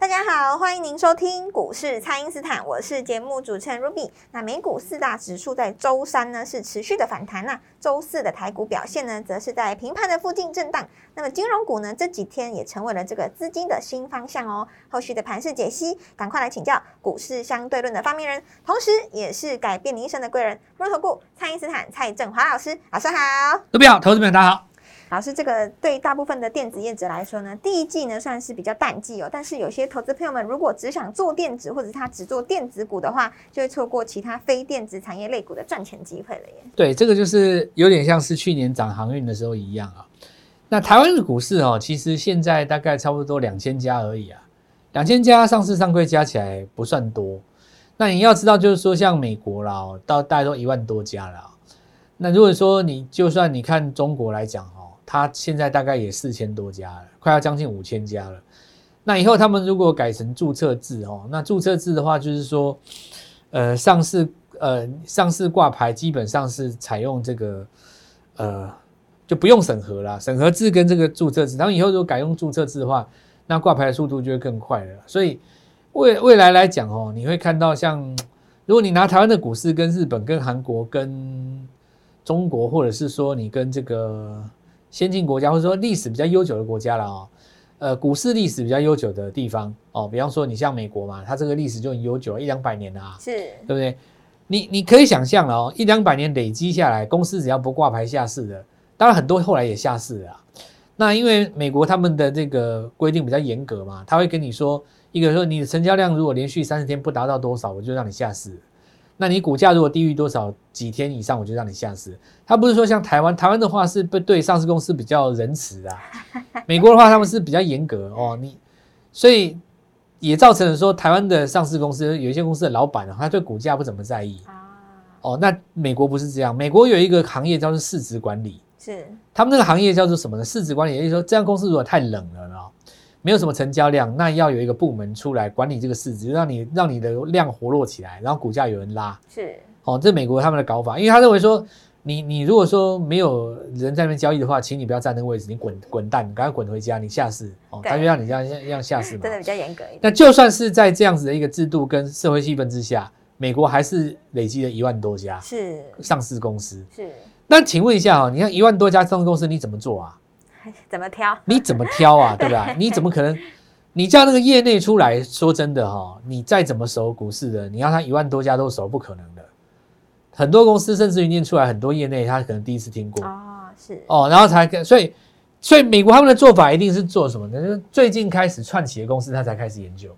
大家好，欢迎您收听股市蔡因斯坦，我是节目主持人 Ruby。那美股四大指数在周三呢是持续的反弹那周四的台股表现呢，则是在平盘的附近震荡。那么金融股呢这几天也成为了这个资金的新方向哦。后续的盘势解析，赶快来请教股市相对论的发明人，同时也是改变你一生的贵人——摩尔投顾蔡因斯坦蔡振华老师。老师好，，Ruby 好，投资朋友大家好。老师，这个对大部分的电子业者来说呢，第一季呢算是比较淡季哦。但是有些投资朋友们如果只想做电子，或者他只做电子股的话，就会错过其他非电子产业类股的赚钱机会了耶。对，这个就是有点像是去年涨航运的时候一样啊。那台湾的股市哦，其实现在大概差不多两千家而已啊，两千家上市上柜加起来不算多。那你要知道，就是说像美国啦，到大概都一万多家了。那如果说你就算你看中国来讲哦，它现在大概也四千多家了，快要将近五千家了。那以后他们如果改成注册制哦，那注册制的话就是说，呃，上市呃上市挂牌基本上是采用这个呃就不用审核啦，审核制跟这个注册制，然后以后如果改用注册制的话，那挂牌的速度就会更快了。所以未未来来讲哦，你会看到像如果你拿台湾的股市跟日本、跟韩国、跟中国，或者是说你跟这个先进国家，或者说历史比较悠久的国家了哦，呃，股市历史比较悠久的地方哦，比方说你像美国嘛，它这个历史就很悠久，一两百年了啊，是对不对？你你可以想象了哦，一两百年累积下来，公司只要不挂牌下市的，当然很多后来也下市了。那因为美国他们的这个规定比较严格嘛，他会跟你说，一个说你的成交量如果连续三十天不达到多少，我就让你下市。那你股价如果低于多少几天以上，我就让你下市。他不是说像台湾，台湾的话是不对上市公司比较仁慈啊，美国的话他们是比较严格哦。你所以也造成了说台湾的上市公司有一些公司的老板啊，他对股价不怎么在意啊，哦。那美国不是这样，美国有一个行业叫做市值管理，是他们那个行业叫做什么呢？市值管理，也就是说，这样公司如果太冷了呢，没有什么成交量，那要有一个部门出来管理这个市值，让你让你的量活络起来，然后股价有人拉。是哦，这美国他们的搞法，因为他认为说，你你如果说没有人在那边交易的话，请你不要站那个位置，你滚滚蛋，赶快滚回家，你下市哦，他就让你这样这样下市嘛真。的比较严格一点。那就算是在这样子的一个制度跟社会气氛之下，美国还是累积了一万多家是上市公司。是，那请问一下哦，你看一万多家上市公司，你怎么做啊？怎么挑？你怎么挑啊？对吧？你怎么可能？你叫那个业内出来说真的哈，你再怎么熟股市的，你要他一万多家都熟，不可能的。很多公司甚至于念出来，很多业内他可能第一次听过哦，是哦，然后才跟所以所以美国他们的做法一定是做什么呢？就是最近开始串起的公司，他才开始研究。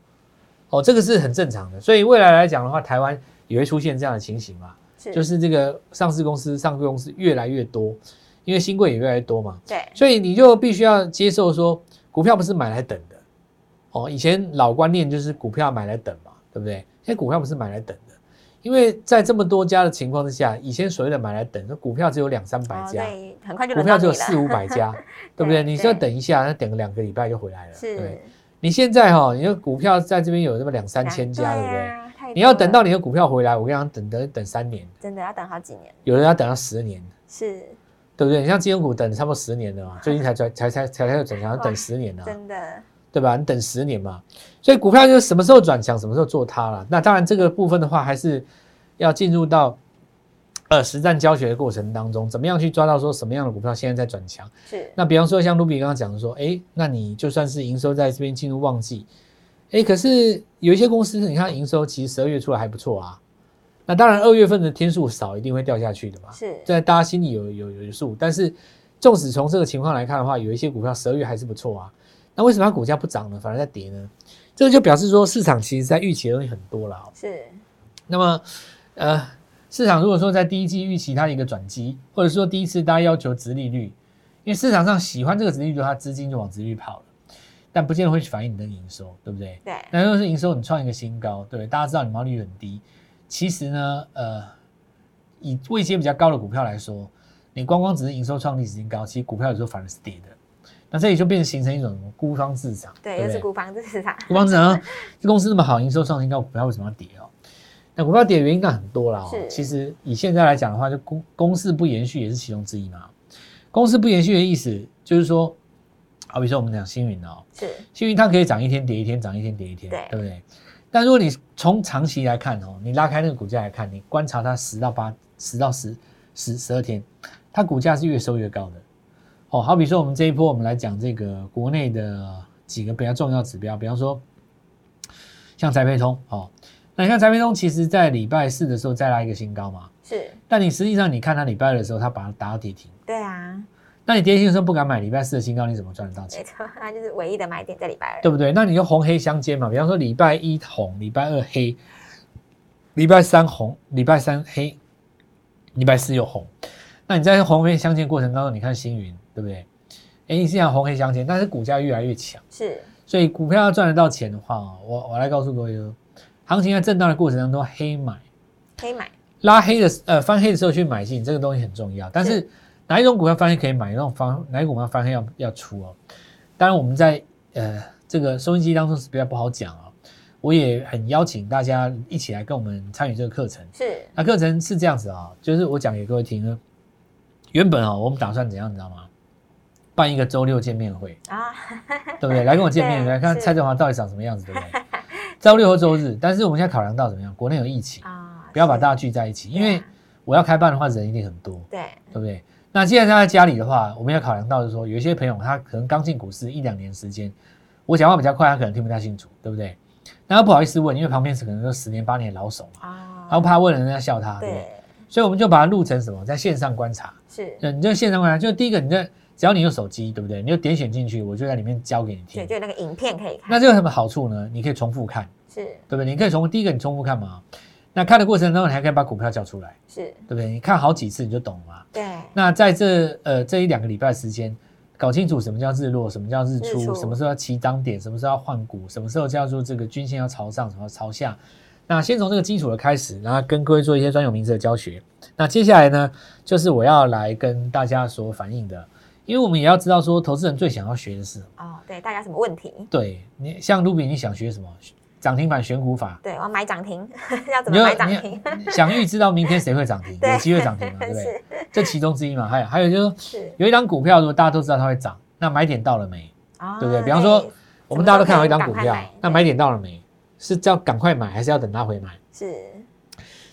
哦，这个是很正常的。所以未来来讲的话，台湾也会出现这样的情形嘛，是就是这个上市公司、上市公司越来越多，因为新贵也越来越多嘛。对。所以你就必须要接受说，股票不是买来等的，哦，以前老观念就是股票买来等嘛，对不对？现在股票不是买来等的，因为在这么多家的情况之下，以前所谓的买来等，那股票只有两三百哦家，对，很快就股票只有四五百家，对不对？你说对等一下，那等个两个礼拜就回来了，对不对？你现在哈、你的股票在这边有那么两三千家，对不对？你要等到你的股票回来，我跟你讲，等等等三年，真的要等好几年，有人要等到十年，是对不对？你像金融股等差不多十年了嘛，最近才才才才才才转强，要等十年了，真的对吧？你等十年嘛，所以股票就是什么时候转强，什么时候做它了。那当然这个部分的话，还是要进入到呃实战教学的过程当中，怎么样去抓到说什么样的股票现在在转强。是那比方说像卢比刚刚讲的说，哎，那你就算是营收在这边进入旺季，哎，可是有一些公司你看营收其实十二月出来还不错啊。那当然二月份的天数少，一定会掉下去的嘛。是在大家心里有有有数，但是纵使从这个情况来看的话，有一些股票十二月还是不错啊。那为什么它股价不涨呢，反而在跌呢？这个就表示说市场其实在预期的东西很多了、哦。是那么，呃，市场如果说在第一季预期它的一个转机，或者说第一次大家要求殖利率，因为市场上喜欢这个殖利率，它资金就往殖利率跑了。但不见得会反映你的营收，对不对？对，那如果是营收你创一个新高，对不对？大家知道你毛利率很低，其实呢，呃，以位阶比较高的股票来说，你光光只是营收创历史新高，其实股票有时候反而是跌的。那这里就变成形成一种孤芳自赏，对，不又是孤芳自赏。孤芳自赏，这公司那么好，营收创新高，股票为什么要跌哦？那股票跌的原因那很多啦、哦是。其实以现在来讲的话，就公公司不延续也是其中之一嘛。公司不延续的意思就是说，好比说我们讲星云哦，是星云它可以涨一天跌一天，涨一天跌一天，对对不对？但如果你从长期来看哦，你拉开那个股价来看，你观察它十到八、十到十、十十二天，它股价是越收越高的。哦，好比说我们这一波，我们来讲这个国内的几个比较重要指标，比方说像宅配通哦，那你看宅配通，其实在礼拜四的时候再拉一个新高嘛，是，但你实际上你看它礼拜二的时候，它把它打到跌停，对啊，那你跌停的时候不敢买，礼拜四的新高你怎么赚得到钱没？错，那就是唯一的买点在礼拜二，对不对？那你就红黑相间嘛，比方说礼拜一红，礼拜二黑，礼拜三红，礼拜三黑，礼拜四又红。那你在红黑相间过程当中，你看星云，对不对？哎，你是想红黑相间，但是股价越来越强，是所以股票要赚得到钱的话哦，我我来告诉各位哦，行情在震荡的过程当中，黑买可以买，拉黑的呃翻黑的时候去买进，这个东西很重要。但是哪一种股票翻黑可以买，哪种方哪一种股票翻黑要要出哦。当然我们在呃这个收音机当中是比较不好讲哦、我也很邀请大家一起来跟我们参与这个课程。是那课程是这样子啊、就是我讲给各位听呢。原本啊、我们打算怎样，你知道吗？办一个周六见面会，啊，对不对？来跟我见面，对来看蔡振华到底长什么样子，对不对？周六和周日，但是我们现在考量到怎么样？国内有疫情，啊，不要把大家聚在一起，因为我要开办的话，人一定很多，对对不对？那既然他在家里的话，我们要考量到就是说，有一些朋友他可能刚进股市一两年时间，我讲话比较快，他可能听不太清楚，对不对？那他不好意思问，因为旁边是可能都十年八年的老手嘛，啊，他怕问了人家笑他，对不对？所以我们就把它录成什么，在线上观察。是，对，你在线上观察，就第一个，你在只要你有手机，对不对？你就点选进去，我就在里面教给你听对，听。就有那个影片可以看，那这有什么好处呢？你可以重复看，是对不对？你可以重复，第一个你重复看嘛，那看的过程当中，你还可以把股票叫出来，是，对不对？你看好几次你就懂了嘛。对那在这呃这一两个礼拜时间，搞清楚什么叫日落，什么叫日出，日出什么时候要起涨点，什么时候要换股，什么时候叫做这个均线要朝上，什么朝下。那先从这个基础的开始，然后跟各位做一些专有名词的教学。那接下来呢，就是我要来跟大家所反映的，因为我们也要知道说，投资人最想要学的是什么。哦，对，大家什么问题？对你像卢比，你想学什么？涨停板选股法，对，我要买涨停，要怎么买涨停？想预知道明天谁会涨停，有机会涨停嘛，对不对？是这其中之一嘛。还有还有就是有一档股票，如果大家都知道它会涨，那买点到了没？啊对不对比方说我们大家都看好一档股票那买点到了没？是叫赶快买，还是要等它回买？是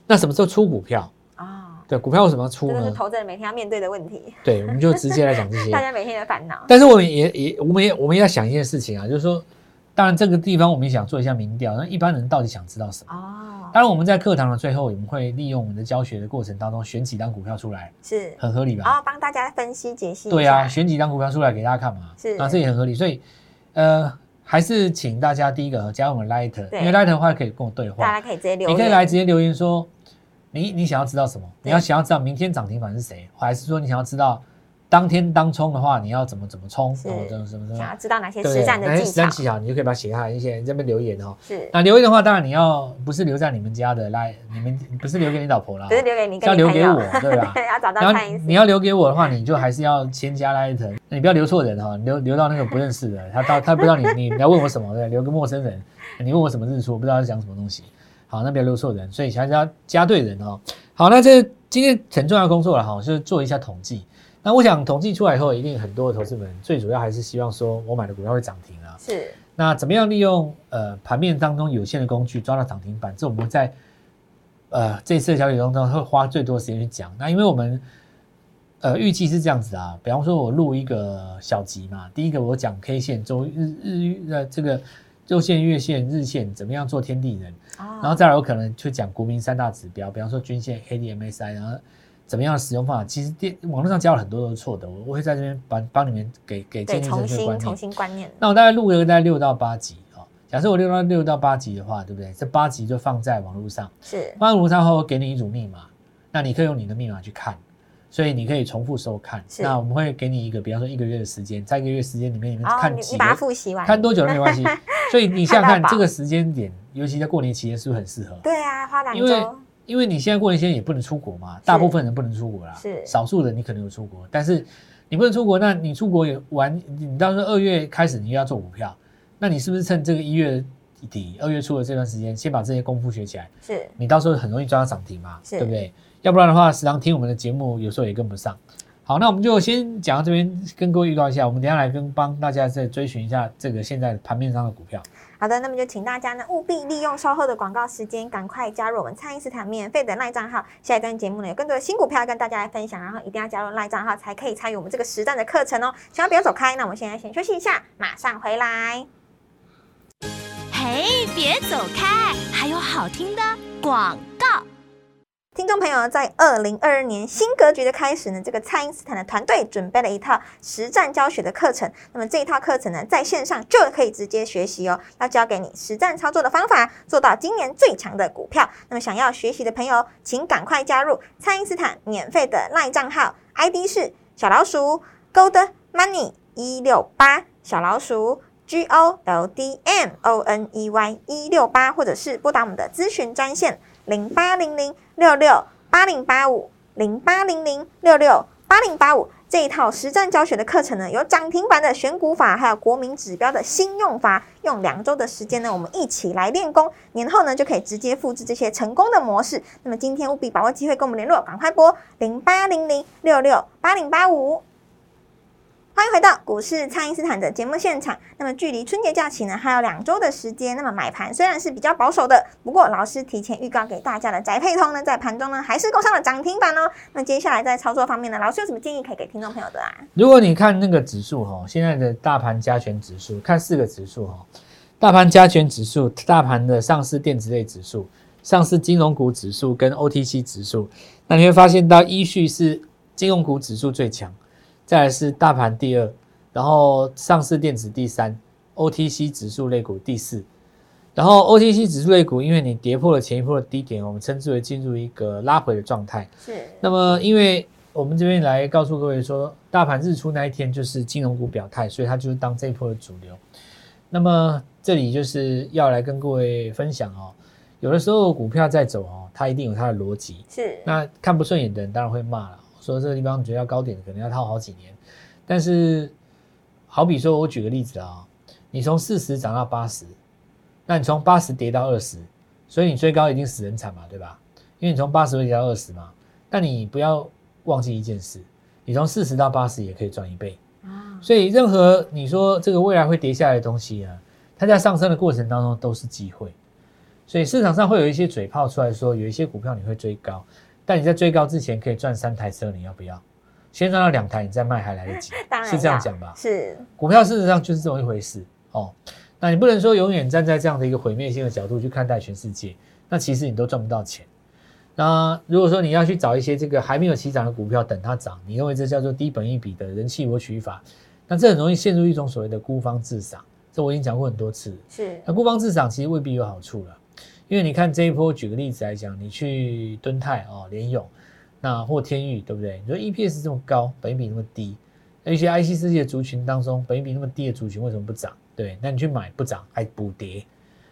那什么时候出股票？啊，对，股票为什么要出这是呢？投资人每天要面对的问题，对，我们就直接来讲这些大。家每天的烦恼。但是我们也也我们也我们也要想一件事情啊，就是说，当然这个地方我们也想做一下民调，那一般人到底想知道什么？哦，当然我们在课堂的最后，我们会利用我们的教学的过程当中选几张股票出来，是，很合理吧？然后帮大家分析解析。对啊，选几张股票出来给大家看嘛，是啊，这也很合理。所以，呃，还是请大家第一个加入我们 Light，对因为 Light 的话可以跟我对话大，家可以直接留言，你可以来直接留言说，你你想要知道什么？你要想要知道明天涨停板是谁，还是说你想要知道当天当冲的话，你要怎么怎么冲？是哦，怎么怎么怎么想要？知道哪些？实战的哪些技巧，实战技巧，你就可以把它写下来，一些人这边留言哦。是，那留言的话，当然你要不是留在你们家的，来你们不是留给你老婆啦，不是留给你，是要留给我，对吧？对，要找到蔡英你要留给我的话，你就还是要先加 Light，那你不要留错人哈，留留到那个不认识的，他到他不知道你你你要问我什么，对，留个陌生人，你问我什么日出，我不知道他讲什么东西，好，那不要留错人，所以还是要加对人哦。好，那这今天很重要的工作了哈，就是做一下统计。那我想统计出来以后，一定很多的投资们最主要还是希望说我买的股票会涨停啊。是那怎么样利用呃盘面当中有限的工具抓到涨停板？这我们在呃这次的交易当中会花最多时间去讲。那因为我们呃预计是这样子啊，比方说我录一个小集嘛，第一个我讲 K 线、周日日呃这个周线、月线、日线怎么样做天地人，啊，然后再来我可能去讲国民三大指标，比方说均线、K D M S I，然后怎么样的使用方法，其实电网络上教了很多都是错的，我我会在这边帮帮你们给给建对，立重新重正确观念。新观念，那我大概录了大概六到八集啊、哦。假设我六到六到八集的话，对不对？这八集就放在网络上，是放在网络上后，我给你一组密码，那你可以用你的密码去看。所以你可以重复收看。是那我们会给你一个，比方说一个月的时间，在一个月时间里面，你们，看几你你把它，复习完，看多久都没关系。所以你想想看这个时间点，尤其在过年期间，是不是很适合？对啊，花两因为周，因为你现在过年期间也不能出国嘛，大部分人不能出国啦，是少数人你可能有出国，但是你不能出国，那你出国也玩，你到时候二月开始你又要做股票，那你是不是趁这个一月底、二月初的这段时间，先把这些功夫学起来？是你到时候很容易抓到涨停嘛，是对不对？要不然的话，时常听我们的节目，有时候也跟不上。好，那我们就先讲到这边，跟各位预告一下，我们等一下来跟帮大家再追寻一下这个现在盘面上的股票。好的，那么就请大家呢务必利用稍后的广告时间，赶快加入我们蔡因斯坦免费的赖账号。下一段节目呢有更多的新股票要跟大家来分享，然后一定要加入赖账号才可以参与我们这个实战的课程哦。千万不要走开，那我们现在先休息一下，马上回来。嘿，别走开，还有好听的广。听众朋友，在二零二二年新格局的开始呢，这个蔡因斯坦的团队准备了一套实战教学的课程。那么这一套课程呢，在线上就可以直接学习哦，要教给你实战操作的方法，做到今年最强的股票。那么想要学习的朋友，请赶快加入蔡因斯坦免费的赖账号，ID 是小老鼠 Gold Money 一六八，小老鼠 G O L D M O N E Y 一六八，或者是拨打我们的咨询专线零八零零六六八零八五零八零零六六八零八五。这一套实战教学的课程呢，有涨停板的选股法，还有国民指标的新用法。用两周的时间呢，我们一起来练功，年后呢就可以直接复制这些成功的模式。那么今天务必把握机会跟我们联络，赶快拨零八零零六六八零八五。欢迎回到股市，蔡因斯坦的节目现场。那么距离春节假期呢还有两周的时间。那么买盘虽然是比较保守的，不过老师提前预告给大家的宅配通呢，在盘中呢还是攻上了涨停板哦。那接下来在操作方面呢，老师有什么建议可以给听众朋友的啊？如果你看那个指数哈，现在的大盘加权指数，看四个指数哈，大盘加权指数、大盘的上市电子类指数、上市金融股指数跟 OTC 指数，那你会发现到依序是金融股指数最强，再来是大盘第二，然后上市电子第三，OTC 指数类股第四。然后 OTC 指数类股，因为你跌破了前一波的低点，我们称之为进入一个拉回的状态。是那么，因为我们这边来告诉各位说，大盘日出那一天就是金融股表态，所以它就是当这一波的主流。那么这里就是要来跟各位分享哦，有的时候股票在走哦，它一定有它的逻辑。是，那看不顺眼的人当然会骂了，说这个地方你觉得要高点，可能要套好几年。但是，好比说我举个例子啊，你从四十涨到八十，那你从八十跌到二十，所以你追高一定死人惨嘛，对吧？因为你从八十会跌到二十嘛。但你不要忘记一件事，你从四十到八十也可以赚一倍。啊，所以任何你说这个未来会跌下来的东西啊，它在上升的过程当中都是机会。所以市场上会有一些嘴炮出来说，有一些股票你会追高，但你在最高之前可以赚三台车，你要不要？先赚到两台，你再卖还来得及，当然是这样讲吧？是股票事实上就是这么一回事哦。那你不能说永远站在这样的一个毁灭性的角度去看待全世界，那其实你都赚不到钱。那如果说你要去找一些这个还没有起涨的股票等它涨，你认为这叫做低本一笔的人气我取法，那这很容易陷入一种所谓的孤芳自赏。这我已经讲过很多次。是那孤芳自赏其实未必有好处了，因为你看这一波，举个例子来讲，你去敦泰哦、联咏，那或天域，对不对？你说 EPS 这么高，本益比那么低，那一些 IC 世界族群当中，本益比那么低的族群为什么不涨？对，那你去买不涨还补跌，因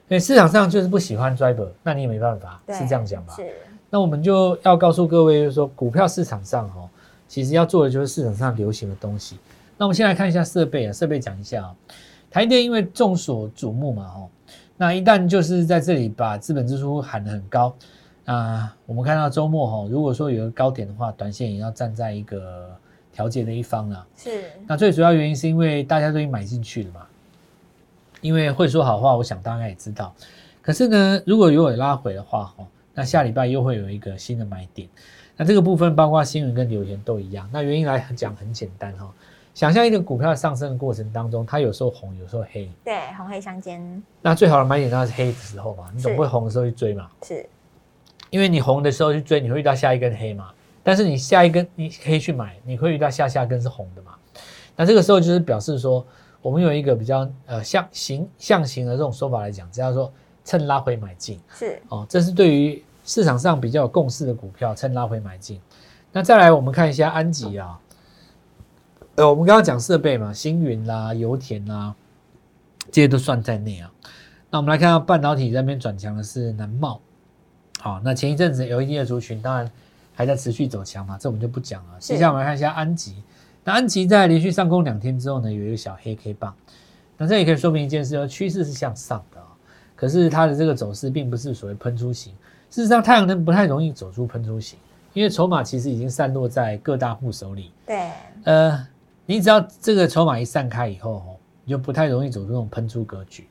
为市场上就是不喜欢 driver，那你也没办法，是这样讲吧？是那我们就要告诉各位，就是说股票市场上哦，其实要做的就是市场上流行的东西。那我们先来看一下设备啊，设备讲一下啊、台积电因为众所瞩目嘛，哦，那一旦就是在这里把资本支出喊得很高，啊，我们看到周末哈、如果说有个高点的话，短线也要站在一个调节的一方啊。是那最主要原因是因为大家都已经买进去了嘛，因为会说好话，我想大家也知道。可是呢，如果有有拉回的话，哈，那下礼拜又会有一个新的买点。那这个部分包括新闻跟留言都一样。那原因来讲很简单哈、想象一个股票上升的过程当中，它有时候红，有时候黑。对红黑相间那最好的买点当然是黑的时候嘛，你总不会红的时候去追嘛。是因为你红的时候去追，你会遇到下一根黑嘛。但是你下一根你黑去买，你会遇到下下根是红的嘛。那这个时候就是表示说，我们有一个比较呃象形象形的这种说法来讲，叫做趁拉回买进是哦。这是对于市场上比较有共识的股票，趁拉回买进。那再来我们看一下安吉啊，呃，我们刚刚讲设备嘛，星云啦、油田啦，这些都算在内啊。那我们来看到半导体这边转强的是南茂，好，那前一阵子 LED 的族群当然还在持续走强嘛，这我们就不讲了。接下来我们来看一下安吉，那安吉在连续上攻两天之后呢，有一个小黑 K 棒，那这也可以说明一件事，就是趋势是向上的啊、可是它的这个走势并不是所谓喷出型，事实上太阳能不太容易走出喷出型，因为筹码其实已经散落在各大户手里。对，呃，你只要这个筹码一散开以后，哦，你就不太容易走出这种喷出格局。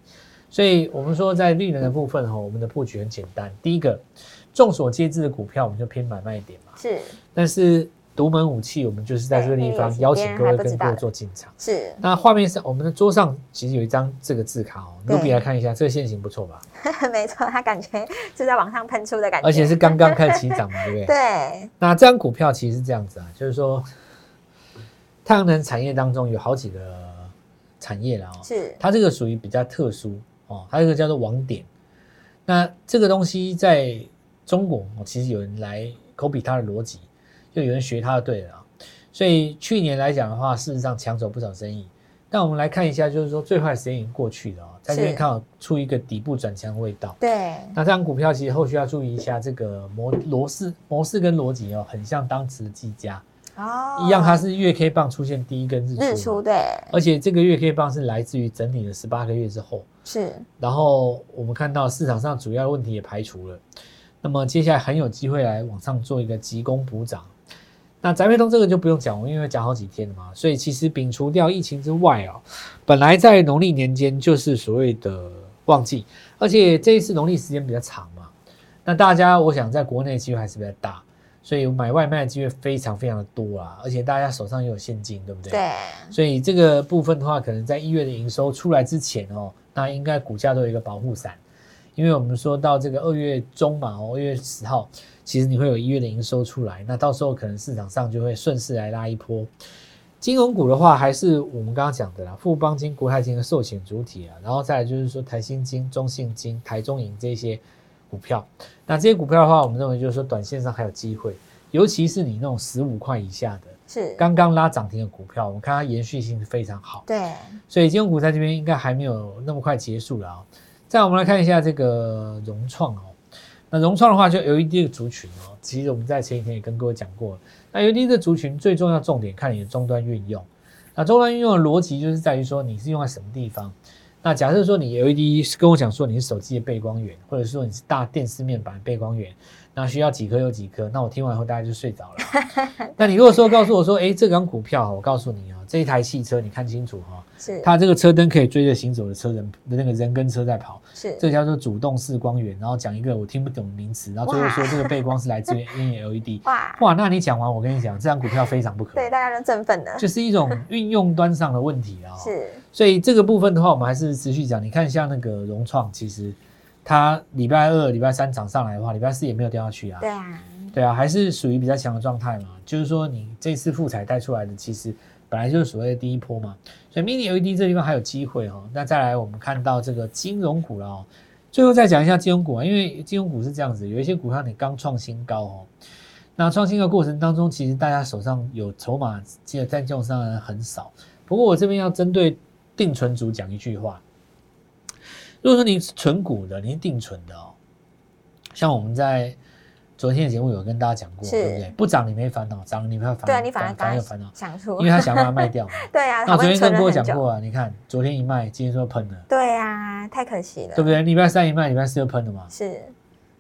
所以我们说在绿能的部分，哈，我们的布局很简单。第一个，众所皆知的股票，我们就偏买卖点嘛。是但是独门武器，我们就是在这个地方邀请各位跟各位做进场。是，那画面上，我们的桌上其实有一张这个字卡哦，对卢比来看一下，这个线型不错吧？没错，它感觉是在往上喷出的感觉，而且是刚刚开始起涨嘛，对不对？对，那这张股票其实是这样子啊，就是说，太阳能产业当中有好几个产业了哦，是，它这个属于比较特殊哦，它这个叫做网点。那这个东西在中国哦，其实有人来 copy 它的逻辑，就有人学它的对了啊。所以去年来讲的话，事实上抢走不少生意。但我们来看一下，就是说最坏时间已经过去了哦，在这边是看到出一个底部转强的味道。对，那这张股票其实后续要注意一下，这个模模式模式跟逻辑哦，很像当时的技嘉哦一样，它是月 K 棒出现第一根日出，日出，对，而且这个月 K 棒是来自于整理了十八个月之后，是，然后我们看到市场上主要的问题也排除了，那么接下来很有机会来往上做一个急攻补涨。那宅配通这个就不用讲，我因为讲好几天了嘛，所以其实摒除掉疫情之外啊、本来在农历年间就是所谓的旺季，而且这一次农历时间比较长嘛，那大家我想在国内机会还是比较大，所以买外卖的机会非常非常的多啊，而且大家手上也有现金，对不对？对，所以这个部分的话，可能在一月的营收出来之前哦，那应该股价都有一个保护伞，因为我们说到这个二月中嘛，哦，二月十号，其实你会有一月的营收出来，那到时候可能市场上就会顺势来拉一波。金融股的话，还是我们刚刚讲的啦，富邦金、国泰金的寿险主体啊，然后再来就是说台新金、中信金、台中银这些股票。那这些股票的话，我们认为就是说短线上还有机会，尤其是你那种十五块以下的，是，刚刚拉涨停的股票，我们看它延续性是非常好，对，所以金融股在这边应该还没有那么快结束了啊、再来我们来看一下这个融创哦，那融创的话就 LED 的族群哦，其实我们在前几天也跟各位讲过了，那 LED 的族群最重要重点看你的终端运用，那终端运用的逻辑就是在于说你是用在什么地方。那假设说你 LED 跟我讲说你是手机的背光源，或者说你是大电视面板的背光源，那需要几颗有几颗，那我听完后大家就睡着了。那你如果说告诉我说，哎，这张股票，我告诉你啊，这一台汽车你看清楚哈、是，它这个车灯可以追着行走的车人的那个人跟车在跑，是，这个叫做主动式光源。然后讲一个我听不懂的名词，然后最后说哇这个背光是来自于 N LED。哇，哇，那你讲完，我跟你讲，这张股票非常不可对，大家都振奋了，就是一种运用端上的问题啊、是，所以这个部分的话，我们还是持续讲。你看，像那个融创，其实它礼拜二、礼拜三涨上来的话，礼拜四也没有掉下去啊。对啊，对啊，还是属于比较强的状态嘛。就是说，你这次复彩带出来的，其实本来就是所谓的第一波嘛。所以 mini LED 这地方还有机会哦。那再来，我们看到这个金融股了哦。最后再讲一下金融股啊，因为金融股是这样子，有一些股票你刚创新高哦，那创新的过程当中，其实大家手上有筹码，记得在金融上的人很少。不过我这边要针对定存组讲一句话：如果说你是纯股的，你是定存的哦，像我们在昨天的节目有跟大家讲过，是对不对？不涨你没烦恼，涨了你没有烦恼，对啊，你反而反而有烦恼，想出，因为他想把它卖掉嘛。对啊，那昨天跟各位讲过，啊，你看昨天一卖，今天说喷了，对啊，太可惜了，对不对？礼拜三一卖，礼拜四又喷了嘛，是，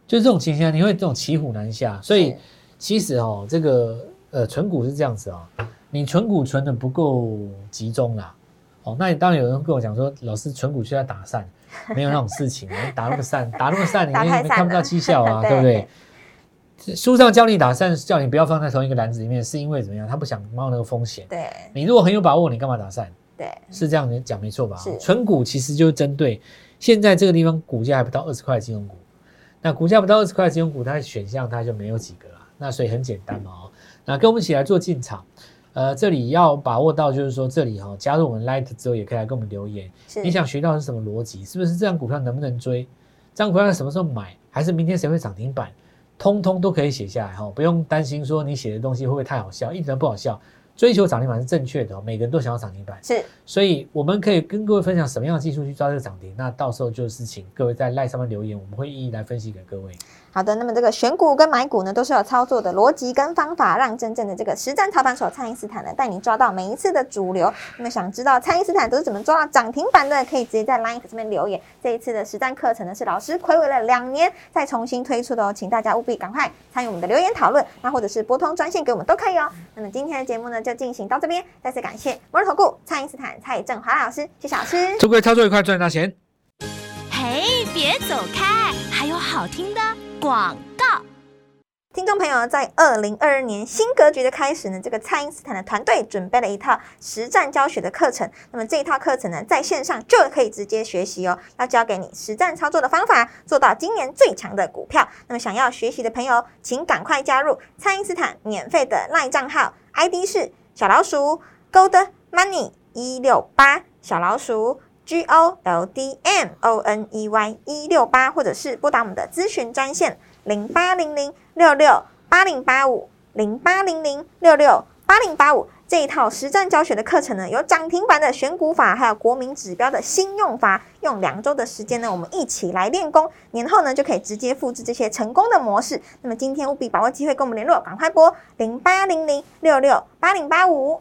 就这种情形下，你会这种骑虎难下。所以其实哦，这个呃存股是这样子啊、你存股存的不够集中啦。哦，那你当然有人跟我讲说，老师存股需要打散，没有那种事情，打那么散，打那么散，你你看不到绩效啊，对 对不对？书上教你打散，叫你不要放在同一个篮子里面，是因为怎么样？他不想冒那个风险。对你如果很有把握，你干嘛打散？对，是这样子讲没错吧是？纯股其实就是针对现在这个地方股价还不到二十块的金融股，那股价不到二十块的金融股，它的选项它就没有几个啦。那所以很简单嘛哦，那跟我们一起来做进场。呃，这里要把握到，就是说这里哈、加入我们 Light 之后，也可以来跟我们留言。你想学到是什么逻辑？是不是这张股票能不能追？这张股票什么时候买？还是明天谁会涨停板？通通都可以写下来哈，不用担心说你写的东西会不会太好笑，一点都不好笑。追求涨停板是正确的，每个人都想要涨停板，是，所以我们可以跟各位分享什么样的技术去抓这个涨停。那到时候就是请各位在赖上面留言，我们会一一来分析给各位。好的，那么这个选股跟买股呢，都是有操作的逻辑跟方法，让真正的这个实战操盘手蔡因斯坦呢，带你抓到每一次的主流。那么想知道蔡因斯坦都是怎么抓到涨停板的，可以直接在 Line 上面留言。这一次的实战课程呢，是老师暌违了两年再重新推出的哦，请大家务必赶快参与我们的留言讨论，那或者是拨通专线给我们都可以哦。那么今天的节目呢，就进行到这边，再次感谢摩尔投顾蔡因斯坦蔡振华老师，谢谢老师。祝各位操作愉快，赚大钱！嘿，别走开，还有好听的广告。听众朋友，在二零二二年新格局的开始呢，这个蔡因斯坦的团队准备了一套实战教学的课程。那么这一套课程呢，在线上就可以直接学习哦，要教给你实战操作的方法，做到今年最强的股票。那么想要学习的朋友，请赶快加入蔡因斯坦免费的赖账号，ID 是小老鼠 Gold Money 一六八，小老鼠 G O L D M O N E Y 一六八，或者是拨打我们的咨询专线。零八零零六六八零八五零八零零六六八零八五这一套实战教学的课程呢，有涨停板的选股法，还有国民指标的新用法，用两周的时间呢，我们一起来练功，年后呢就可以直接复制这些成功的模式。那么今天务必把握机会跟我们联络，赶快拨零八零零六六八零八五。